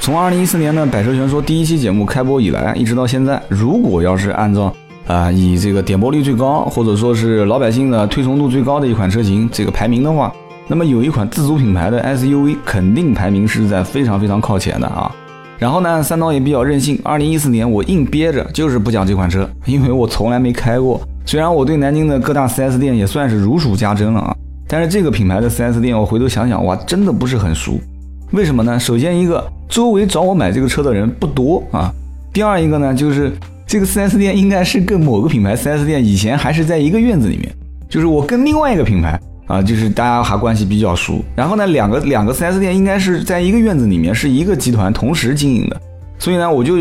从二零一四年的《百车全说》第一期节目开播以来，一直到现在，如果要是按照啊以这个点播率最高，或者说是老百姓的推崇度最高的一款车型这个排名的话，那么有一款自主品牌的 SUV 肯定排名是在非常非常靠前的啊。然后呢，三刀也比较任性，二零一四年我硬憋着就是不讲这款车，因为我从来没开过。虽然我对南京的各大 4S 店也算是如数家珍了啊，但是这个品牌的 4S 店我回头想想，哇，真的不是很熟。为什么呢？首先一个，周围找我买这个车的人不多啊。第二一个呢，就是这个 4S 店应该是跟某个品牌 4S 店以前还是在一个院子里面，就是我跟另外一个品牌啊，就是大家还关系比较熟。然后呢，两个两个 4S 店应该是在一个院子里面，是一个集团同时经营的。所以呢，我就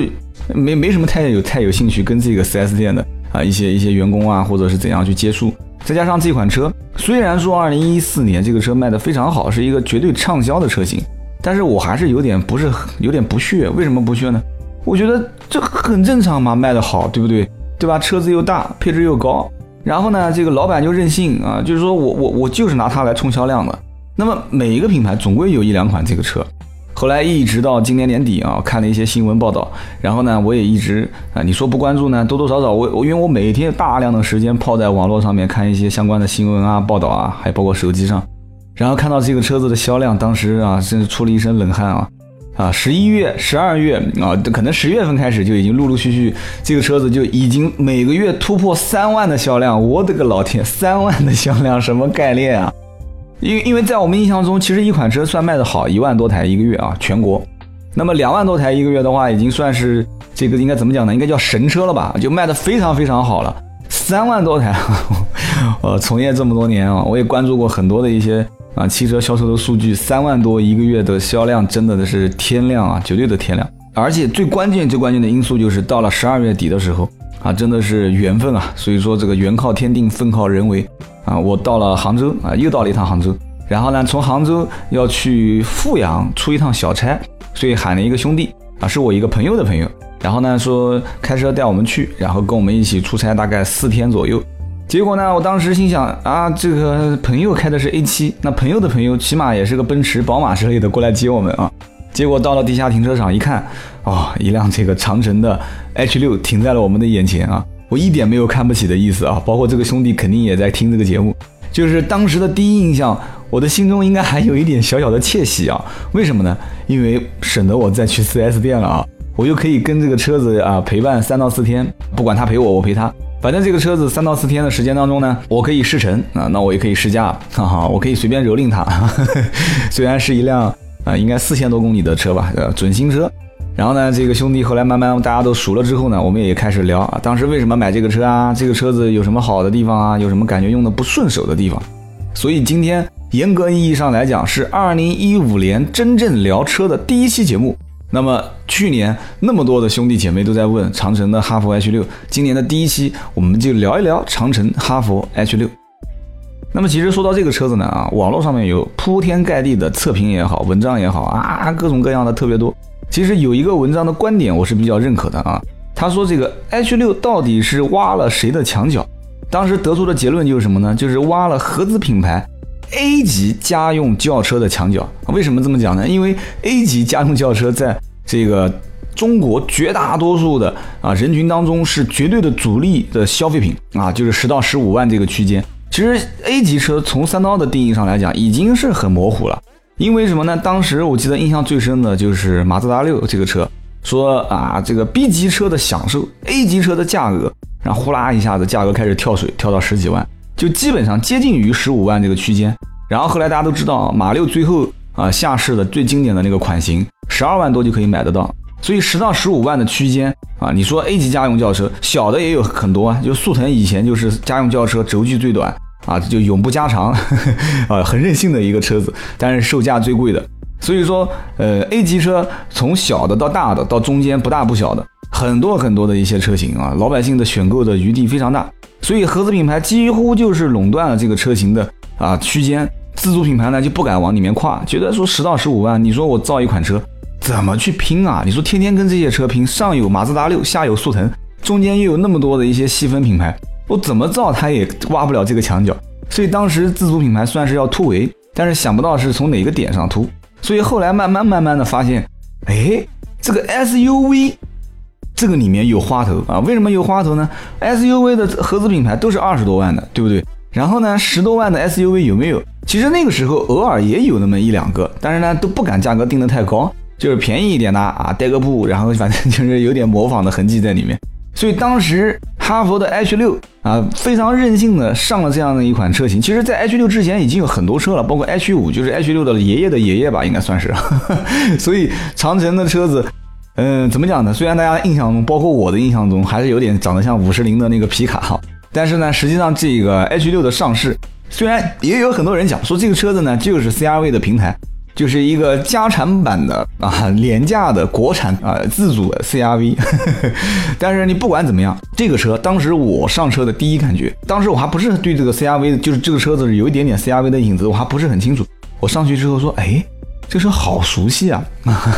没没什么太有太有兴趣跟这个 4S 店的啊一些一些员工啊，或者是怎样去接触。再加上这款车，虽然说2014年这个车卖的非常好，是一个绝对畅销的车型。但是我还是有点不是有点不屑，为什么不屑呢？我觉得这很正常嘛，卖的好，对不对？对吧？车子又大，配置又高，然后呢，这个老板就任性啊，就是说我我我就是拿它来冲销量的。那么每一个品牌总归有一两款这个车。后来一直到今年年底啊，看了一些新闻报道，然后呢，我也一直啊，你说不关注呢，多多少少我我因为我每天大量的时间泡在网络上面看一些相关的新闻啊、报道啊，还包括手机上。然后看到这个车子的销量，当时啊，真是出了一身冷汗啊！啊，十一月、十二月啊，可能十月份开始就已经陆陆续续，这个车子就已经每个月突破三万的销量。我的个老天，三万的销量什么概念啊？因因为在我们印象中，其实一款车算卖的好，一万多台一个月啊，全国。那么两万多台一个月的话，已经算是这个应该怎么讲呢？应该叫神车了吧？就卖的非常非常好了。三万多台，呃，从业这么多年啊，我也关注过很多的一些。啊，汽车销售的数据三万多一个月的销量，真的是天量啊，绝对的天量。而且最关键、最关键的因素就是到了十二月底的时候啊，真的是缘分啊。所以说这个缘靠天定，分靠人为啊。我到了杭州啊，又到了一趟杭州，然后呢，从杭州要去富阳出一趟小差，所以喊了一个兄弟啊，是我一个朋友的朋友，然后呢说开车带我们去，然后跟我们一起出差，大概四天左右。结果呢？我当时心想啊，这个朋友开的是 A7，那朋友的朋友起码也是个奔驰、宝马之类的过来接我们啊。结果到了地下停车场一看，哦，一辆这个长城的 H6 停在了我们的眼前啊。我一点没有看不起的意思啊，包括这个兄弟肯定也在听这个节目。就是当时的第一印象，我的心中应该还有一点小小的窃喜啊。为什么呢？因为省得我再去 4S 店了啊，我就可以跟这个车子啊陪伴三到四天，不管他陪我，我陪他。反正这个车子三到四天的时间当中呢，我可以试乘啊，那我也可以试驾，哈哈，我可以随便蹂躏它。虽然是一辆啊，应该四千多公里的车吧，呃，准新车。然后呢，这个兄弟后来慢慢大家都熟了之后呢，我们也开始聊啊，当时为什么买这个车啊？这个车子有什么好的地方啊？有什么感觉用的不顺手的地方？所以今天严格意义上来讲，是二零一五年真正聊车的第一期节目。那么去年那么多的兄弟姐妹都在问长城的哈弗 H 六，今年的第一期我们就聊一聊长城哈弗 H 六。那么其实说到这个车子呢啊，网络上面有铺天盖地的测评也好，文章也好啊，各种各样的特别多。其实有一个文章的观点我是比较认可的啊，他说这个 H 六到底是挖了谁的墙角？当时得出的结论就是什么呢？就是挖了合资品牌。A 级家用轿车的墙角，为什么这么讲呢？因为 A 级家用轿车在这个中国绝大多数的啊人群当中是绝对的主力的消费品啊，就是十到十五万这个区间。其实 A 级车从三刀的定义上来讲已经是很模糊了，因为什么呢？当时我记得印象最深的就是马自达六这个车，说啊这个 B 级车的享受，A 级车的价格，然后呼啦一下子价格开始跳水，跳到十几万。就基本上接近于十五万这个区间，然后后来大家都知道，马六最后啊下市的最经典的那个款型，十二万多就可以买得到。所以十到十五万的区间啊，你说 A 级家用轿车，小的也有很多啊。就速腾以前就是家用轿车轴距最短啊，就永不加长 啊，很任性的一个车子，但是售价最贵的。所以说，呃，A 级车从小的到大的到中间不大不小的，很多很多的一些车型啊，老百姓的选购的余地非常大，所以合资品牌几乎就是垄断了这个车型的啊区间，自主品牌呢就不敢往里面跨，觉得说十到十五万，你说我造一款车怎么去拼啊？你说天天跟这些车拼，上有马自达六，下有速腾，中间又有那么多的一些细分品牌，我怎么造它也挖不了这个墙角，所以当时自主品牌算是要突围，但是想不到是从哪个点上突，所以后来慢慢慢慢的发现，哎，这个 SUV。这个里面有花头啊？为什么有花头呢？SUV 的合资品牌都是二十多万的，对不对？然后呢，十多万的 SUV 有没有？其实那个时候偶尔也有那么一两个，但是呢都不敢价格定的太高，就是便宜一点的啊，带个布，然后反正就是有点模仿的痕迹在里面。所以当时哈佛的 H 六啊非常任性的上了这样的一款车型。其实，在 H 六之前已经有很多车了，包括 H 五，就是 H 六的爷爷的爷爷吧，应该算是。所以长城的车子。嗯，怎么讲呢？虽然大家印象中，包括我的印象中，还是有点长得像五十铃的那个皮卡哈，但是呢，实际上这个 H 六的上市，虽然也有很多人讲说这个车子呢就是 CRV 的平台，就是一个加长版的啊廉价的国产啊自主的 CRV，但是你不管怎么样，这个车当时我上车的第一感觉，当时我还不是对这个 CRV，就是这个车子有一点点 CRV 的影子，我还不是很清楚。我上去之后说，哎。这车好熟悉啊，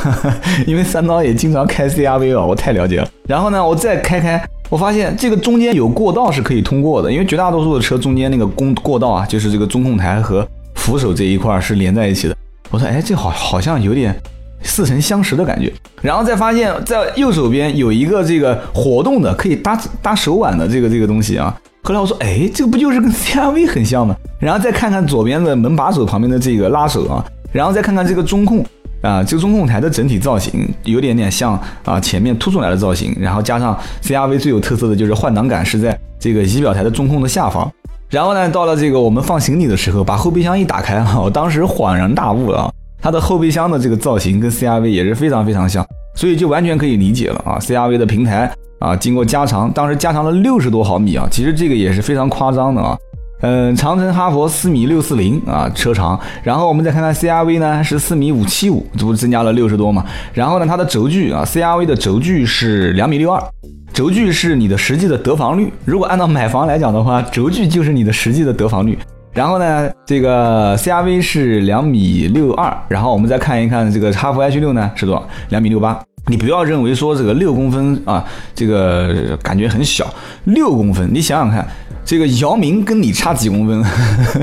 因为三刀也经常开 CRV 啊，我太了解了。然后呢，我再开开，我发现这个中间有过道是可以通过的，因为绝大多数的车中间那个公过道啊，就是这个中控台和扶手这一块是连在一起的。我说，哎，这好好像有点似曾相识的感觉。然后再发现，在右手边有一个这个活动的可以搭搭手腕的这个这个东西啊。后来我说，哎，这个不就是跟 CRV 很像吗？然后再看看左边的门把手旁边的这个拉手啊。然后再看看这个中控啊，这个中控台的整体造型有点点像啊前面凸出来的造型，然后加上 CRV 最有特色的就是换挡杆是在这个仪表台的中控的下方。然后呢，到了这个我们放行李的时候，把后备箱一打开啊，我当时恍然大悟了啊，它的后备箱的这个造型跟 CRV 也是非常非常像，所以就完全可以理解了啊，CRV 的平台啊经过加长，当时加长了六十多毫米啊，其实这个也是非常夸张的啊。嗯，长城哈佛四米六四零啊，车长。然后我们再看看 CRV 呢，是四米五七五，这不增加了六十多嘛？然后呢，它的轴距啊，CRV 的轴距是两米六二，轴距是你的实际的得房率。如果按照买房来讲的话，轴距就是你的实际的得房率。然后呢，这个 CRV 是两米六二，然后我们再看一看这个哈弗 H 六呢是多少？两米六八。你不要认为说这个六公分啊，这个感觉很小，六公分，你想想看。这个姚明跟你差几公分，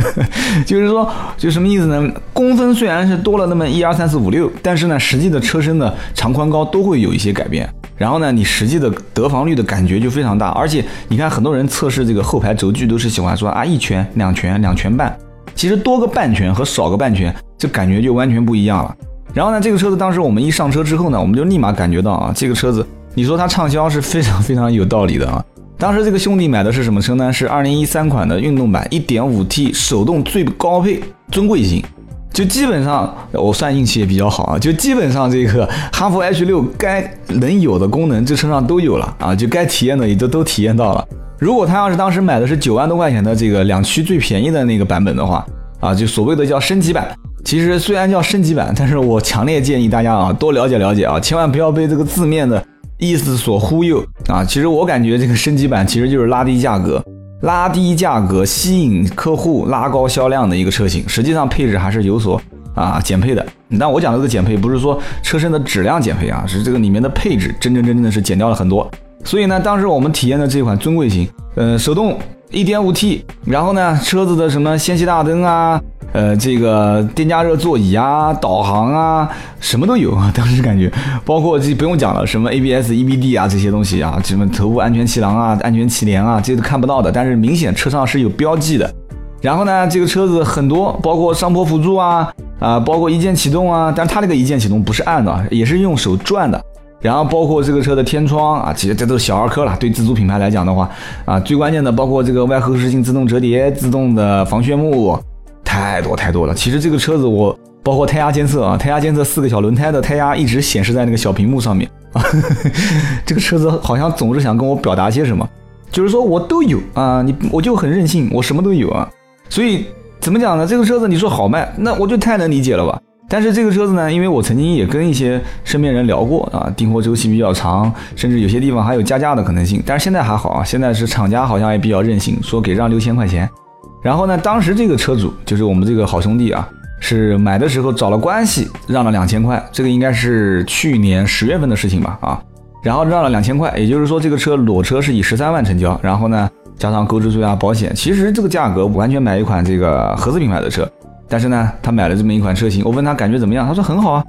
就是说，就什么意思呢？公分虽然是多了那么一二三四五六，但是呢，实际的车身的长宽高都会有一些改变。然后呢，你实际的得房率的感觉就非常大。而且你看，很多人测试这个后排轴距都是喜欢说啊一拳、两拳、两拳半，其实多个半拳和少个半拳，这感觉就完全不一样了。然后呢，这个车子当时我们一上车之后呢，我们就立马感觉到啊，这个车子，你说它畅销是非常非常有道理的啊。当时这个兄弟买的是什么车呢？是二零一三款的运动版，一点五 T 手动最高配尊贵型，就基本上我算运气也比较好啊，就基本上这个哈弗 H 六该能有的功能这车上都有了啊，就该体验的也都都体验到了。如果他要是当时买的是九万多块钱的这个两驱最便宜的那个版本的话啊，就所谓的叫升级版，其实虽然叫升级版，但是我强烈建议大家啊多了解了解啊，千万不要被这个字面的。意思所忽悠啊！其实我感觉这个升级版其实就是拉低价格，拉低价格吸引客户，拉高销量的一个车型。实际上配置还是有所啊减配的。但我讲的这个减配不是说车身的质量减配啊，是这个里面的配置真真正正的是减掉了很多。所以呢，当时我们体验的这款尊贵型，呃，手动 1.5T，然后呢，车子的什么氙气大灯啊。呃，这个电加热座椅啊，导航啊，什么都有啊。当时感觉，包括这不用讲了，什么 ABS、EBD 啊这些东西啊，什么头部安全气囊啊、安全气帘啊，这些都看不到的。但是明显车上是有标记的。然后呢，这个车子很多，包括上坡辅助啊，啊，包括一键启动啊，但是它这个一键启动不是按的，也是用手转的。然后包括这个车的天窗啊，其实这都是小儿科了。对自主品牌来讲的话，啊，最关键的包括这个外后视镜自动折叠、自动的防眩目。太多太多了。其实这个车子我包括胎压监测啊，胎压监测四个小轮胎的胎压一直显示在那个小屏幕上面啊。这个车子好像总是想跟我表达些什么，就是说我都有啊，你我就很任性，我什么都有啊。所以怎么讲呢？这个车子你说好卖，那我就太能理解了吧。但是这个车子呢，因为我曾经也跟一些身边人聊过啊，订货周期比较长，甚至有些地方还有加价的可能性。但是现在还好啊，现在是厂家好像也比较任性，说给让六千块钱。然后呢，当时这个车主就是我们这个好兄弟啊，是买的时候找了关系让了两千块，这个应该是去年十月份的事情吧啊。然后让了两千块，也就是说这个车裸车是以十三万成交，然后呢加上购置税啊、保险，其实这个价格完全买一款这个合资品牌的车。但是呢，他买了这么一款车型，我问他感觉怎么样，他说很好啊。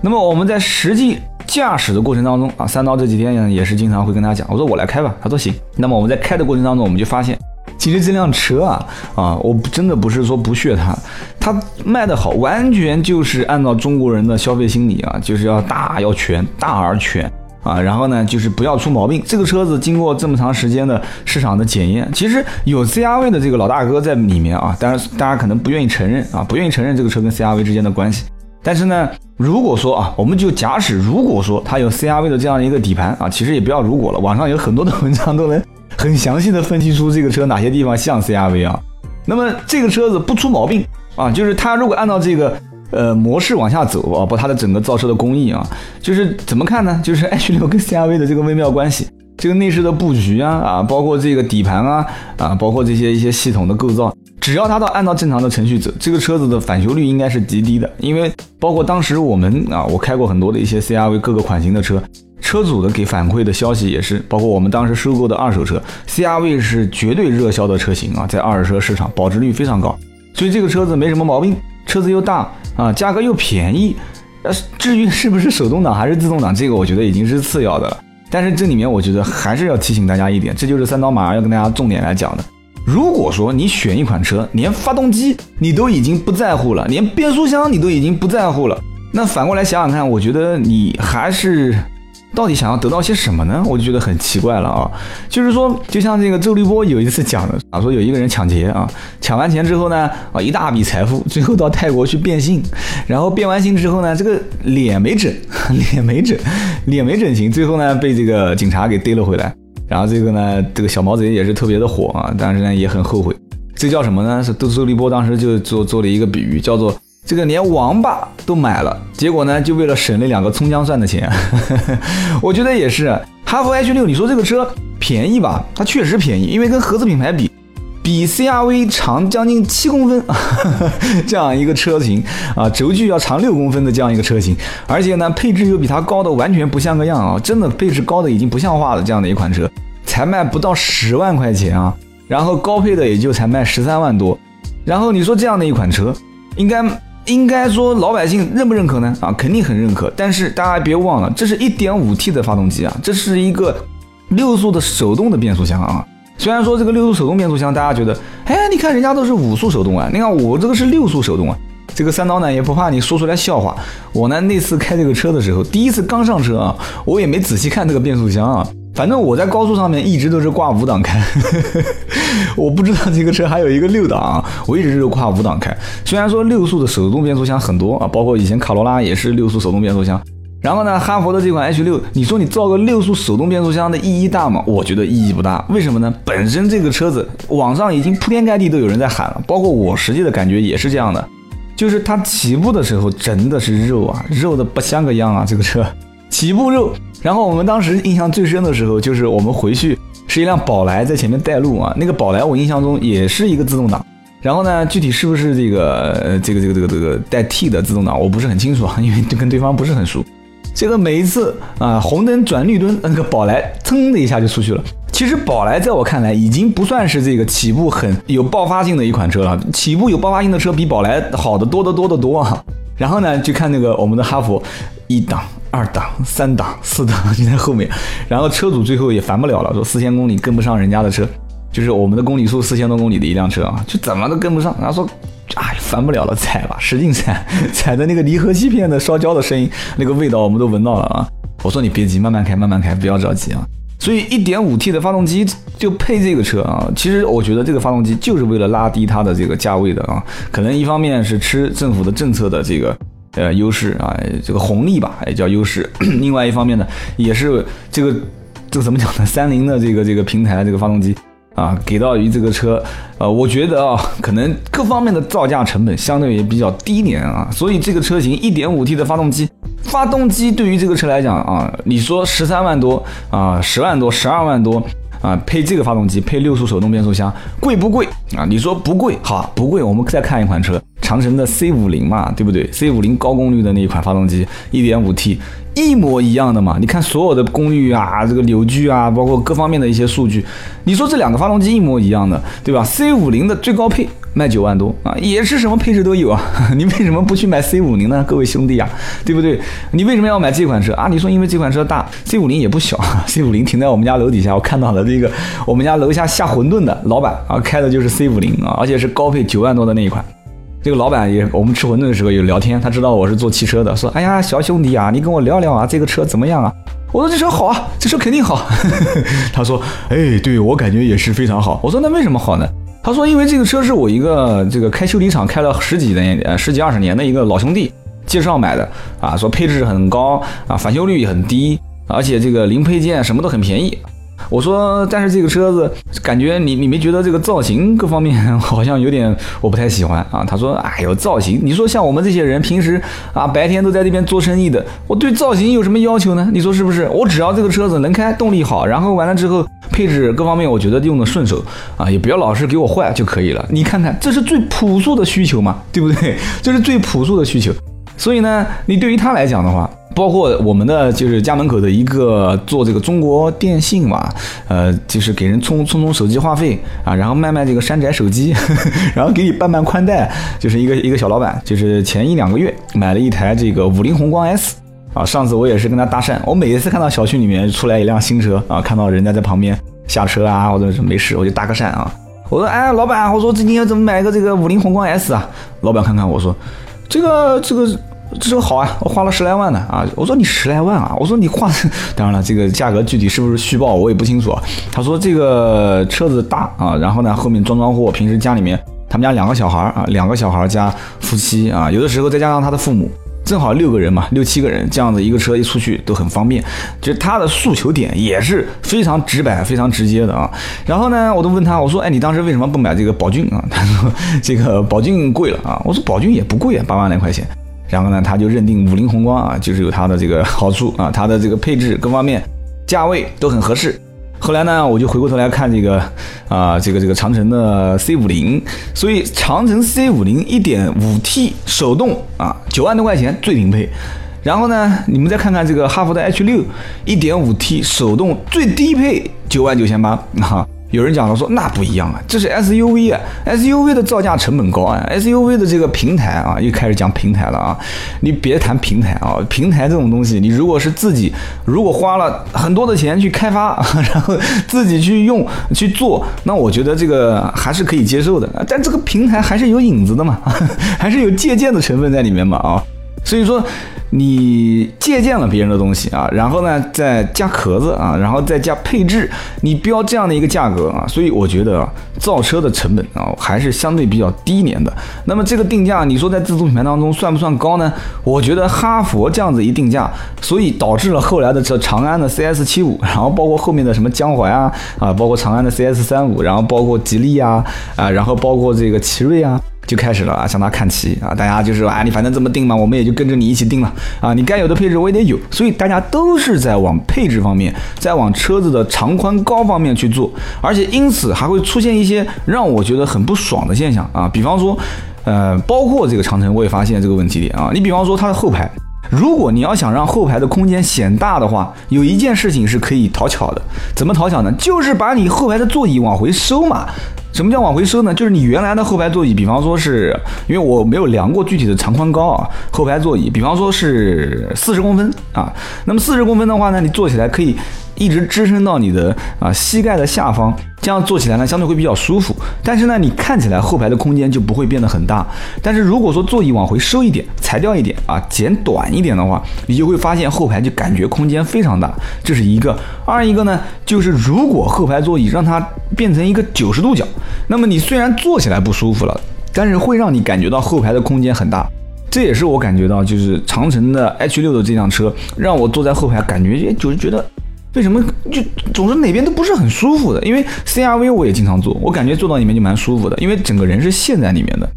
那么我们在实际驾驶的过程当中啊，三刀这几天呢也是经常会跟他讲，我说我来开吧，他说行。那么我们在开的过程当中，我们就发现，其实这辆车啊啊，我真的不是说不屑它，它卖的好，完全就是按照中国人的消费心理啊，就是要大要全，大而全。啊，然后呢，就是不要出毛病。这个车子经过这么长时间的市场的检验，其实有 CRV 的这个老大哥在里面啊，当然大家可能不愿意承认啊，不愿意承认这个车跟 CRV 之间的关系。但是呢，如果说啊，我们就假使如果说它有 CRV 的这样一个底盘啊，其实也不要如果了，网上有很多的文章都能很详细的分析出这个车哪些地方像 CRV 啊。那么这个车子不出毛病啊，就是它如果按照这个。呃，模式往下走啊，包括它的整个造车的工艺啊，就是怎么看呢？就是 H 六跟 CRV 的这个微妙关系，这个内饰的布局啊啊，包括这个底盘啊啊，包括这些一些系统的构造，只要它到按照正常的程序走，这个车子的返修率应该是极低的。因为包括当时我们啊，我开过很多的一些 CRV 各个款型的车，车主的给反馈的消息也是，包括我们当时收购的二手车，CRV 是绝对热销的车型啊，在二手车市场保值率非常高，所以这个车子没什么毛病。车子又大啊，价格又便宜，呃，至于是不是手动挡还是自动挡，这个我觉得已经是次要的了。但是这里面我觉得还是要提醒大家一点，这就是三刀马上要跟大家重点来讲的。如果说你选一款车，连发动机你都已经不在乎了，连变速箱你都已经不在乎了，那反过来想想看，我觉得你还是。到底想要得到些什么呢？我就觉得很奇怪了啊！就是说，就像这个周立波有一次讲的 啊，说有一个人抢劫啊，抢完钱之后呢，啊一大笔财富，最后到泰国去变性，然后变完性之后呢，这个脸没整，脸没整，脸没整形，最后呢被这个警察给逮了回来。然后这个呢，这个小毛贼也是特别的火啊，但是呢也很后悔。这叫什么呢？是周周立波当时就做做了一个比喻，叫做。这个连王八都买了，结果呢，就为了省那两个葱姜蒜的钱。我觉得也是，哈弗 H 六，你说这个车便宜吧？它确实便宜，因为跟合资品牌比，比 CRV 长将近七公分，这样一个车型啊，轴距要长六公分的这样一个车型，而且呢，配置又比它高的完全不像个样啊，真的配置高的已经不像话了，这样的一款车才卖不到十万块钱啊，然后高配的也就才卖十三万多，然后你说这样的一款车，应该。应该说老百姓认不认可呢？啊，肯定很认可。但是大家别忘了，这是一点五 T 的发动机啊，这是一个六速的手动的变速箱啊。虽然说这个六速手动变速箱，大家觉得，哎，你看人家都是五速手动啊，你看我这个是六速手动啊。这个三刀呢也不怕你说出来笑话。我呢那次开这个车的时候，第一次刚上车啊，我也没仔细看这个变速箱啊。反正我在高速上面一直都是挂五档开，我不知道这个车还有一个六档啊，我一直是跨五档开。虽然说六速的手动变速箱很多啊，包括以前卡罗拉也是六速手动变速箱。然后呢，哈佛的这款 H 六，你说你造个六速手动变速箱的意义大吗？我觉得意义不大。为什么呢？本身这个车子网上已经铺天盖地都有人在喊了，包括我实际的感觉也是这样的，就是它起步的时候真的是肉啊，肉的不像个样啊，这个车起步肉。然后我们当时印象最深的时候，就是我们回去是一辆宝来在前面带路啊。那个宝来我印象中也是一个自动挡。然后呢，具体是不是这个这个这个这个这个带 T 的自动挡，我不是很清楚啊，因为就跟对方不是很熟。这个每一次啊，红灯转绿灯，那个宝来噌的一下就出去了。其实宝来在我看来已经不算是这个起步很有爆发性的一款车了，起步有爆发性的车比宝来好的多得多得多啊。然后呢，就看那个我们的哈弗一档。二档、三档、四档就在后面，然后车主最后也烦不了了，说四千公里跟不上人家的车，就是我们的公里数四千多公里的一辆车啊，就怎么都跟不上。然后说，哎，烦不了了，踩吧，使劲踩，踩的那个离合器片的烧焦的声音，那个味道我们都闻到了啊。我说你别急，慢慢开，慢慢开，不要着急啊。所以一点五 T 的发动机就配这个车啊，其实我觉得这个发动机就是为了拉低它的这个价位的啊，可能一方面是吃政府的政策的这个。呃，优势啊，这个红利吧，也叫优势。另外一方面呢，也是这个这个怎么讲呢？三菱的这个这个平台这个发动机啊，给到于这个车，呃，我觉得啊，可能各方面的造价成本相对也比较低廉啊，所以这个车型 1.5T 的发动机，发动机对于这个车来讲啊，你说十三万多啊，十万多，十二万多。啊，配这个发动机，配六速手动变速箱，贵不贵啊？你说不贵，好，不贵。我们再看一款车，长城的 C 五零嘛，对不对？C 五零高功率的那一款发动机，一点五 T，一模一样的嘛。你看所有的功率啊，这个扭矩啊，包括各方面的一些数据，你说这两个发动机一模一样的，对吧？C 五零的最高配。卖九万多啊，也是什么配置都有啊，你为什么不去买 C 五零呢？各位兄弟啊，对不对？你为什么要买这款车啊？你说因为这款车大，C 五零也不小，C 五零停在我们家楼底下，我看到了这个我们家楼下下馄饨的老板啊，开的就是 C 五零啊，而且是高配九万多的那一款。这个老板也，我们吃馄饨的时候有聊天，他知道我是做汽车的，说哎呀，小兄弟啊，你跟我聊聊啊，这个车怎么样啊？我说这车好啊，这车肯定好。他说，哎，对我感觉也是非常好。我说那为什么好呢？他说：“因为这个车是我一个这个开修理厂开了十几年、十几二十年的一个老兄弟介绍买的啊，说配置很高啊，返修率很低，而且这个零配件什么都很便宜。”我说，但是这个车子感觉你你没觉得这个造型各方面好像有点我不太喜欢啊？他说，哎呦，造型，你说像我们这些人平时啊白天都在这边做生意的，我对造型有什么要求呢？你说是不是？我只要这个车子能开，动力好，然后完了之后配置各方面我觉得用的顺手啊，也不要老是给我坏就可以了。你看看，这是最朴素的需求嘛，对不对？这是最朴素的需求。所以呢，你对于他来讲的话。包括我们的就是家门口的一个做这个中国电信嘛，呃，就是给人充充充手机话费啊，然后卖卖这个山寨手机，呵 呵然后给你办办宽带，就是一个一个小老板，就是前一两个月买了一台这个五菱宏光 S 啊，上次我也是跟他搭讪，我每一次看到小区里面出来一辆新车啊，看到人家在旁边下车啊，或者是没事我就搭个讪啊，我说哎，老板，我说最近要怎么买个这个五菱宏光 S 啊？老板看看我说，这个这个。这车好啊，我花了十来万呢啊！我说你十来万啊！我说你花，当然了，这个价格具体是不是虚报我也不清楚。他说这个车子大啊，然后呢后面装装货，平时家里面他们家两个小孩啊，两个小孩加夫妻啊，有的时候再加上他的父母，正好六个人嘛，六七个人这样子一个车一出去都很方便。就他的诉求点也是非常直白、非常直接的啊。然后呢，我都问他，我说哎，你当时为什么不买这个宝骏啊？他说这个宝骏贵了啊。我说宝骏也不贵啊，八万来块钱。然后呢，他就认定五菱宏光啊，就是有它的这个好处啊，它的这个配置各方面、价位都很合适。后来呢，我就回过头来看这个啊，这个这个长城的 C 五零，所以长城 C 五零一点五 T 手动啊，九万多块钱最顶配。然后呢，你们再看看这个哈弗的 H 六一点五 T 手动最低配九万九千八啊。有人讲了说那不一样啊，这是 SUV 啊，SUV 的造价成本高啊，SUV 的这个平台啊，又开始讲平台了啊，你别谈平台啊，平台这种东西，你如果是自己如果花了很多的钱去开发，然后自己去用去做，那我觉得这个还是可以接受的，但这个平台还是有影子的嘛，还是有借鉴的成分在里面嘛啊，所以说。你借鉴了别人的东西啊，然后呢再加壳子啊，然后再加配置，你标这样的一个价格啊，所以我觉得造车的成本啊还是相对比较低廉的。那么这个定价，你说在自主品牌当中算不算高呢？我觉得哈佛这样子一定价，所以导致了后来的这长安的 CS 七五，然后包括后面的什么江淮啊啊，包括长安的 CS 三五，然后包括吉利啊啊，然后包括这个奇瑞啊。就开始了啊，向他看齐啊！大家就是说啊，你反正这么定嘛，我们也就跟着你一起定了啊！你该有的配置我也得有，所以大家都是在往配置方面，在往车子的长宽高方面去做，而且因此还会出现一些让我觉得很不爽的现象啊！比方说，呃，包括这个长城，我也发现这个问题点啊！你比方说它的后排，如果你要想让后排的空间显大的话，有一件事情是可以讨巧的，怎么讨巧呢？就是把你后排的座椅往回收嘛。什么叫往回收呢？就是你原来的后排座椅，比方说是因为我没有量过具体的长宽高啊，后排座椅，比方说是四十公分啊，那么四十公分的话呢，你坐起来可以。一直支撑到你的啊膝盖的下方，这样坐起来呢相对会比较舒服。但是呢，你看起来后排的空间就不会变得很大。但是如果说座椅往回收一点，裁掉一点啊，剪短一点的话，你就会发现后排就感觉空间非常大。这是一个。二一个呢，就是如果后排座椅让它变成一个九十度角，那么你虽然坐起来不舒服了，但是会让你感觉到后排的空间很大。这也是我感觉到，就是长城的 H 六的这辆车，让我坐在后排感觉就是觉得。为什么就总是哪边都不是很舒服的？因为 CRV 我也经常坐，我感觉坐到里面就蛮舒服的，因为整个人是陷在里面的。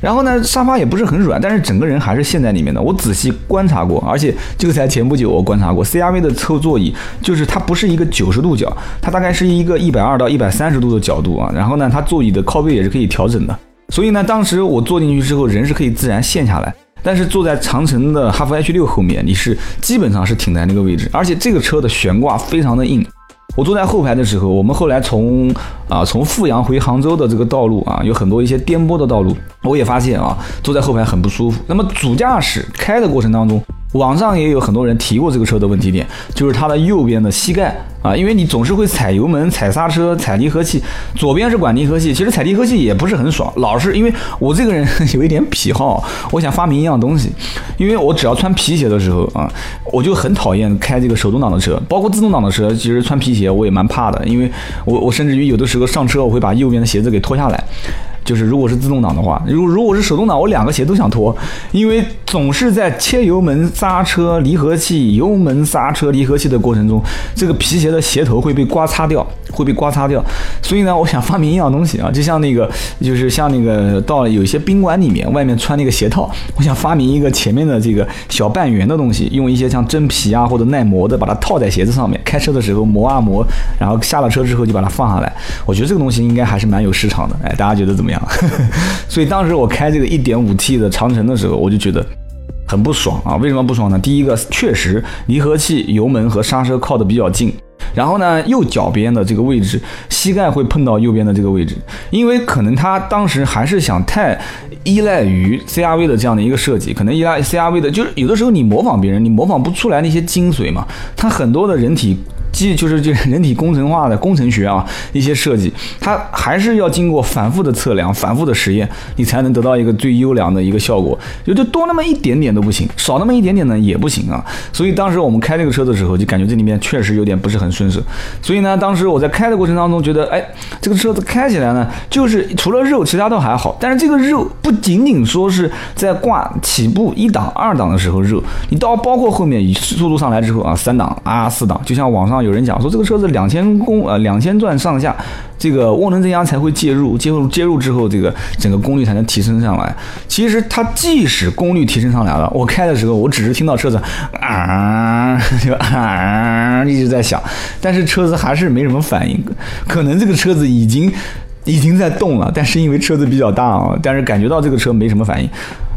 然后呢，沙发也不是很软，但是整个人还是陷在里面的。我仔细观察过，而且就在前不久我观察过 CRV 的侧座椅，就是它不是一个九十度角，它大概是一个一百二到一百三十度的角度啊。然后呢，它座椅的靠背也是可以调整的。所以呢，当时我坐进去之后，人是可以自然陷下来。但是坐在长城的哈弗 H 六后面，你是基本上是停在那个位置，而且这个车的悬挂非常的硬。我坐在后排的时候，我们后来从啊从阜阳回杭州的这个道路啊，有很多一些颠簸的道路，我也发现啊，坐在后排很不舒服。那么主驾驶开的过程当中。网上也有很多人提过这个车的问题点，就是它的右边的膝盖啊，因为你总是会踩油门、踩刹车、踩离合器，左边是管离合器，其实踩离合器也不是很爽，老是因为我这个人有一点癖好，我想发明一样东西，因为我只要穿皮鞋的时候啊，我就很讨厌开这个手动挡的车，包括自动挡的车，其实穿皮鞋我也蛮怕的，因为我我甚至于有的时候上车我会把右边的鞋子给脱下来。就是如果是自动挡的话，如如果是手动挡，我两个鞋都想脱，因为总是在切油门、刹车、离合器、油门、刹车、离合器的过程中，这个皮鞋的鞋头会被刮擦掉，会被刮擦掉。所以呢，我想发明一样东西啊，就像那个，就是像那个到了有一些宾馆里面，外面穿那个鞋套，我想发明一个前面的这个小半圆的东西，用一些像真皮啊或者耐磨的，把它套在鞋子上面，开车的时候磨啊磨，然后下了车之后就把它放下来。我觉得这个东西应该还是蛮有市场的，哎，大家觉得怎么样？所以当时我开这个 1.5T 的长城的时候，我就觉得很不爽啊！为什么不爽呢？第一个，确实离合器、油门和刹车靠的比较近，然后呢，右脚边的这个位置，膝盖会碰到右边的这个位置，因为可能他当时还是想太依赖于 CRV 的这样的一个设计，可能依赖 CRV 的，就是有的时候你模仿别人，你模仿不出来那些精髓嘛，它很多的人体。即就是这人体工程化的工程学啊，一些设计，它还是要经过反复的测量、反复的实验，你才能得到一个最优良的一个效果。就就多那么一点点都不行，少那么一点点呢也不行啊。所以当时我们开这个车的时候，就感觉这里面确实有点不是很顺手。所以呢，当时我在开的过程当中，觉得哎，这个车子开起来呢，就是除了肉，其他都还好。但是这个肉不仅仅说是在挂起步一档、二档的时候肉，你到包括后面速度上来之后啊，三档啊、四档，就像网上。有人讲说这个车子两千公呃两千转上下，这个涡轮增压才会介入，介入介入之后，这个整个功率才能提升上来。其实它即使功率提升上来了，我开的时候我只是听到车子啊就啊一直在响，但是车子还是没什么反应。可能这个车子已经已经在动了，但是因为车子比较大啊，但是感觉到这个车没什么反应。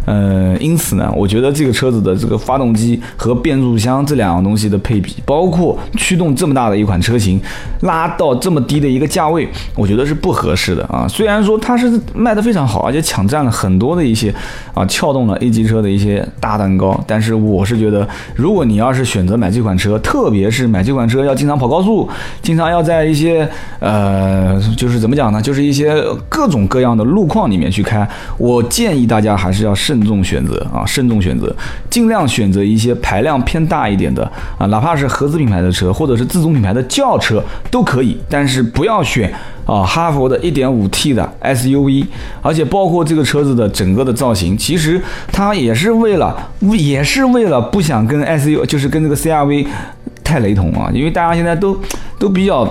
呃，因此呢，我觉得这个车子的这个发动机和变速箱这两样东西的配比，包括驱动这么大的一款车型，拉到这么低的一个价位，我觉得是不合适的啊。虽然说它是卖的非常好，而且抢占了很多的一些啊，撬动了 A 级车的一些大蛋糕，但是我是觉得，如果你要是选择买这款车，特别是买这款车要经常跑高速，经常要在一些呃，就是怎么讲呢，就是一些各种各样的路况里面去开，我建议大家还是要试。慎重选择啊，慎重选择，尽量选择一些排量偏大一点的啊，哪怕是合资品牌的车，或者是自主品牌的轿车都可以，但是不要选啊哈佛的 1.5T 的 SUV，而且包括这个车子的整个的造型，其实它也是为了，也是为了不想跟 SUV，就是跟这个 CRV 太雷同啊，因为大家现在都都比较。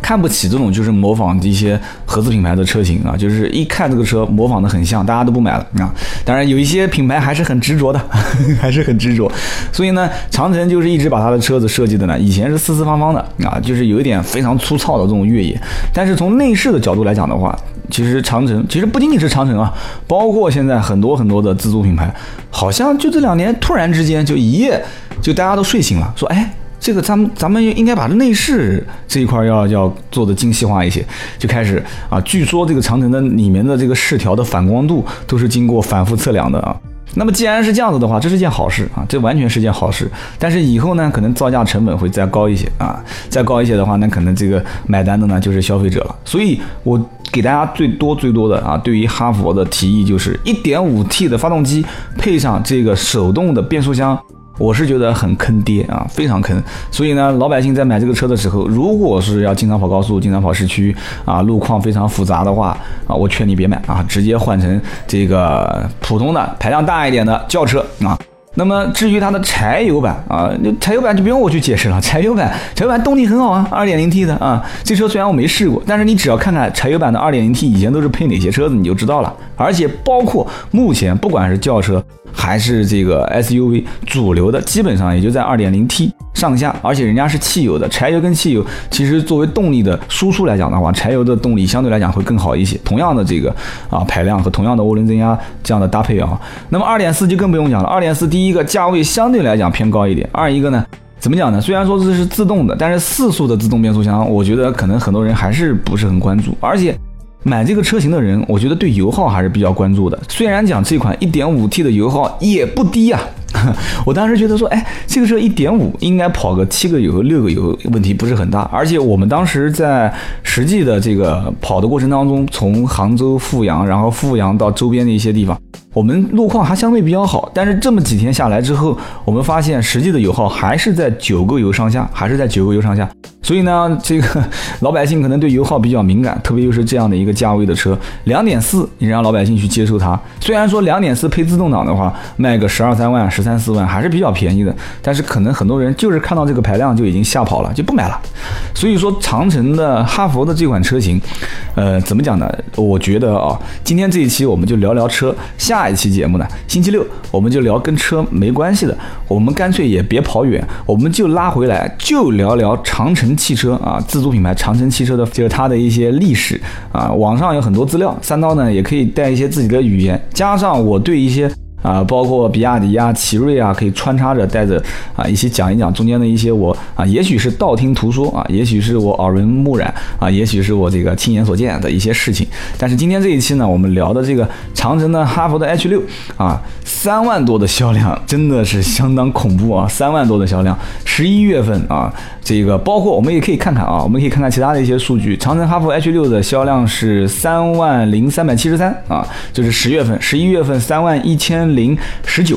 看不起这种就是模仿一些合资品牌的车型啊，就是一看这个车模仿的很像，大家都不买了啊。当然有一些品牌还是很执着的，还是很执着。所以呢，长城就是一直把它的车子设计的呢，以前是四四方方的啊，就是有一点非常粗糙的这种越野。但是从内饰的角度来讲的话，其实长城其实不仅仅是长城啊，包括现在很多很多的自主品牌，好像就这两年突然之间就一夜就大家都睡醒了，说哎。这个咱们咱们应该把内饰这一块要要做的精细化一些，就开始啊，据说这个长城的里面的这个饰条的反光度都是经过反复测量的啊。那么既然是这样子的话，这是件好事啊，这完全是件好事。但是以后呢，可能造价成本会再高一些啊，再高一些的话，那可能这个买单的呢就是消费者了。所以我给大家最多最多的啊，对于哈佛的提议就是 1.5T 的发动机配上这个手动的变速箱。我是觉得很坑爹啊，非常坑。所以呢，老百姓在买这个车的时候，如果是要经常跑高速、经常跑市区啊，路况非常复杂的话啊，我劝你别买啊，直接换成这个普通的排量大一点的轿车啊。那么至于它的柴油版啊，那柴油版就不用我去解释了。柴油版，柴油版动力很好啊，2.0T 的啊。这车虽然我没试过，但是你只要看看柴油版的 2.0T 以前都是配哪些车子，你就知道了。而且包括目前不管是轿车还是这个 SUV 主流的，基本上也就在 2.0T 上下。而且人家是汽油的，柴油跟汽油其实作为动力的输出来讲的话，柴油的动力相对来讲会更好一些。同样的这个啊排量和同样的涡轮增压这样的搭配啊，那么2.4就更不用讲了。2.4第一。一个价位相对来讲偏高一点，二一个呢，怎么讲呢？虽然说这是自动的，但是四速的自动变速箱，我觉得可能很多人还是不是很关注。而且买这个车型的人，我觉得对油耗还是比较关注的。虽然讲这款 1.5T 的油耗也不低啊，我当时觉得说，哎，这个车1.5应该跑个七个油、六个油，问题不是很大。而且我们当时在实际的这个跑的过程当中，从杭州富阳，然后富阳到周边的一些地方。我们路况还相对比较好，但是这么几天下来之后，我们发现实际的油耗还是在九个油上下，还是在九个油上下。所以呢，这个老百姓可能对油耗比较敏感，特别又是这样的一个价位的车，两点四，你让老百姓去接受它。虽然说两点四配自动挡的话，卖个十二三万、十三四万还是比较便宜的，但是可能很多人就是看到这个排量就已经吓跑了，就不买了。所以说，长城的哈弗的这款车型，呃，怎么讲呢？我觉得啊，今天这一期我们就聊聊车，下。一期节目呢，星期六我们就聊跟车没关系的，我们干脆也别跑远，我们就拉回来，就聊聊长城汽车啊，自主品牌长城汽车的，就是它的一些历史啊，网上有很多资料，三刀呢也可以带一些自己的语言，加上我对一些。啊，包括比亚迪啊、奇瑞啊，可以穿插着带着啊一起讲一讲中间的一些我啊，也许是道听途说啊，也许是我耳闻目染啊，也许是我这个亲眼所见的一些事情。但是今天这一期呢，我们聊的这个长城的哈弗的 H 六啊，三万多的销量真的是相当恐怖啊，三万多的销量，十一月份啊。这个包括我们也可以看看啊，我们可以看看其他的一些数据。长城哈弗 H 六的销量是三万零三百七十三啊，就是十月份，十一月份三万一千零十九，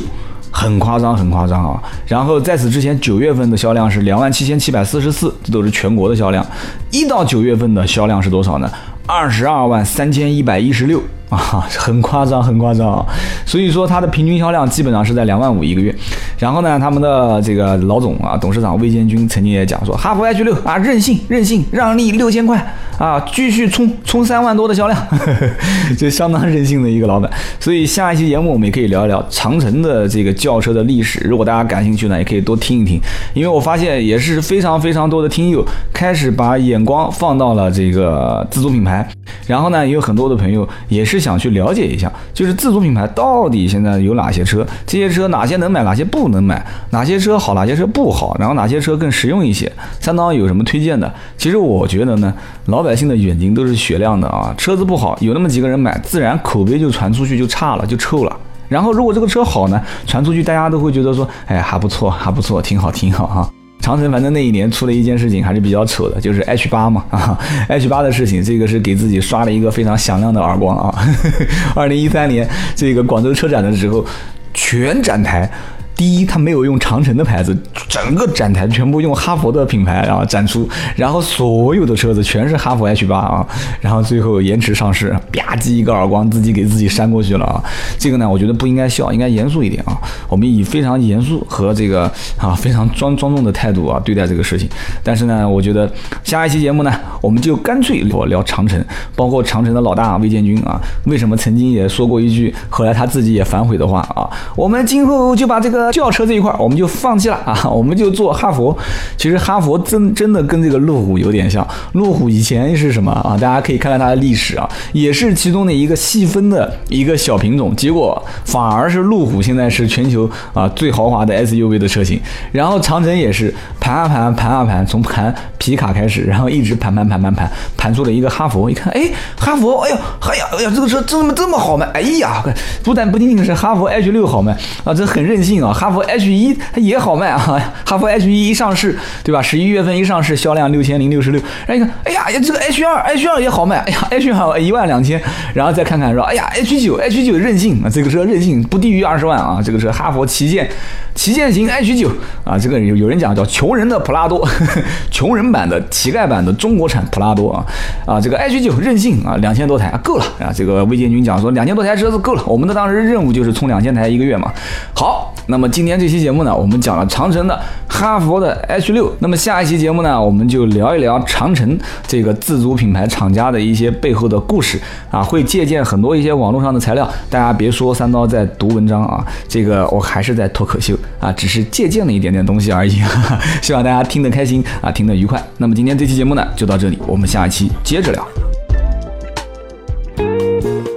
很夸张，很夸张啊。然后在此之前九月份的销量是两万七千七百四十四，这都是全国的销量。一到九月份的销量是多少呢？二十二万三千一百一十六。啊，很夸张，很夸张啊！所以说它的平均销量基本上是在两万五一个月。然后呢，他们的这个老总啊，董事长魏建军曾经也讲说，哈弗 H 六啊，任性任性，让利六千块啊，继续冲冲三万多的销量呵呵，就相当任性的一个老板。所以下一期节目我们也可以聊一聊长城的这个轿车的历史。如果大家感兴趣呢，也可以多听一听，因为我发现也是非常非常多的听友开始把眼光放到了这个自主品牌，然后呢，也有很多的朋友也是。想去了解一下，就是自主品牌到底现在有哪些车？这些车哪些能买，哪些不能买？哪些车好，哪些车不好？然后哪些车更实用一些？三刀有什么推荐的？其实我觉得呢，老百姓的眼睛都是雪亮的啊。车子不好，有那么几个人买，自然口碑就传出去就差了，就臭了。然后如果这个车好呢，传出去大家都会觉得说，哎，还不错，还不错，挺好，挺好哈。长城反正那一年出了一件事情还是比较丑的，就是 H 八嘛啊，H 八的事情，这个是给自己刷了一个非常响亮的耳光啊。二零一三年这个广州车展的时候，全展台。第一，它没有用长城的牌子，整个展台全部用哈佛的品牌然后展出，然后所有的车子全是哈弗 H 八啊，然后最后延迟上市，吧唧一个耳光，自己给自己扇过去了啊。这个呢，我觉得不应该笑，应该严肃一点啊。我们以非常严肃和这个啊非常庄庄重的态度啊对待这个事情。但是呢，我觉得下一期节目呢，我们就干脆聊聊长城，包括长城的老大魏建军啊，为什么曾经也说过一句，后来他自己也反悔的话啊，我们今后就把这个。轿车这一块我们就放弃了啊，我们就做哈佛。其实哈佛真真的跟这个路虎有点像，路虎以前是什么啊？大家可以看看它的历史啊，也是其中的一个细分的一个小品种。结果反而是路虎现在是全球啊最豪华的 SUV 的车型。然后长城也是盘啊盘盘啊盘，从盘皮卡开始，然后一直盘盘盘盘盘盘出了一个哈佛。一看，哎，哈佛，哎呀，哎呀，哎呀，这个车这么这么好卖？哎呀，不但不仅仅是哈佛 H 六好卖啊，这很任性啊。哈弗 H 一它也好卖啊，哈弗 H 一一上市，对吧？十一月份一上市，销量六千零六十六。然后一看，哎呀，这个 H 二 H 二也好卖，哎呀，H 二一万两千。然后再看看说，哎呀，H 九 H 九任性啊，这个车任性不低于二十万啊，这个车哈弗旗舰旗舰型 H 九啊，这个有有人讲叫穷人的普拉多，穷人版的乞丐版的中国产普拉多啊啊，这个 H 九任性啊，两千多台够了啊。这个魏建军讲说，两千多台车子够了，我们的当时任务就是冲两千台一个月嘛。好，那么。那么今天这期节目呢，我们讲了长城的、哈佛的 H 六。那么下一期节目呢，我们就聊一聊长城这个自主品牌厂家的一些背后的故事啊，会借鉴很多一些网络上的材料。大家别说三刀在读文章啊，这个我还是在脱口秀啊，只是借鉴了一点点东西而已。希望大家听得开心啊，听得愉快。那么今天这期节目呢，就到这里，我们下一期接着聊。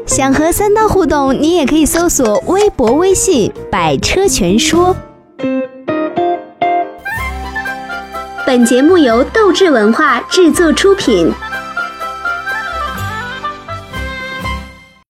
想和三刀互动，你也可以搜索微博、微信“百车全说”。本节目由斗志文化制作出品。